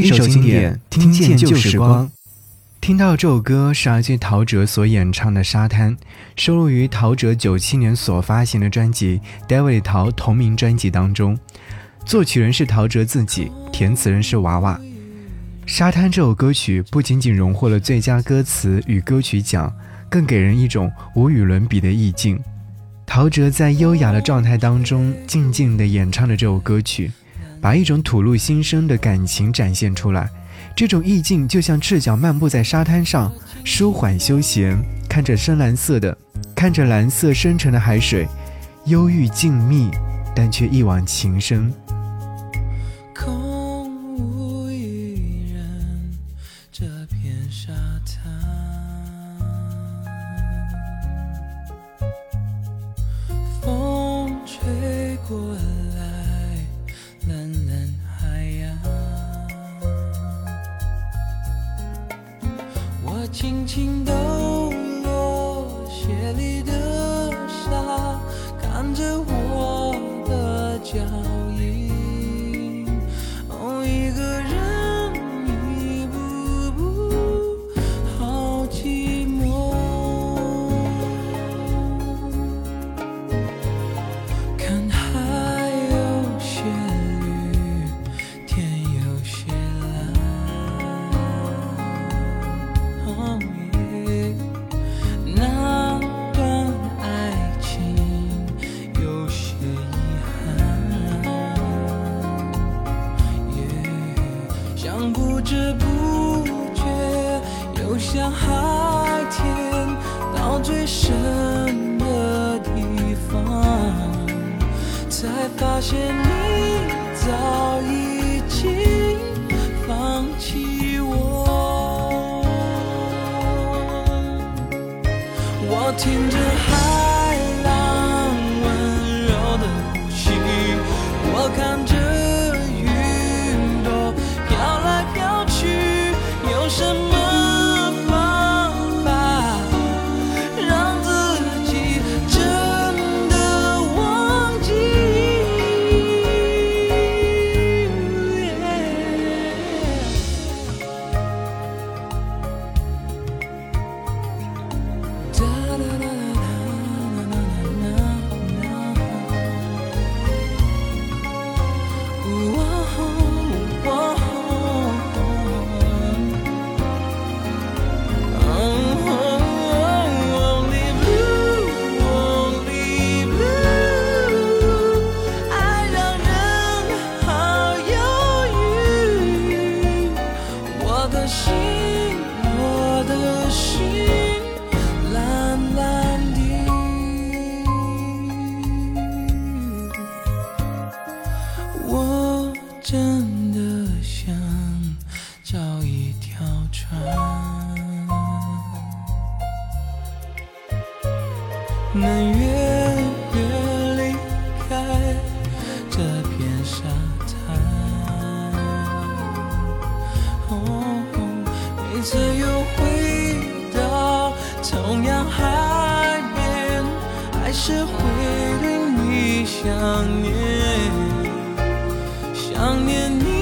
一首经典，听见旧时光。听到这首歌是来自陶喆所演唱的《沙滩》，收录于陶喆九七年所发行的专辑《David 陶》同名专辑当中。作曲人是陶喆自己，填词人是娃娃。《沙滩》这首歌曲不仅仅荣获了最佳歌词与歌曲奖，更给人一种无与伦比的意境。陶喆在优雅的状态当中，静静地演唱着这首歌曲。把一种吐露心声的感情展现出来，这种意境就像赤脚漫步在沙滩上，舒缓休闲，看着深蓝色的，看着蓝色深沉的海水，忧郁静谧，但却一往情深。轻轻抖落鞋里的沙，看着我的脚。知不觉游向海天，到最深的地方，才发现次又回到同样海边，还是会对你想念，想念你。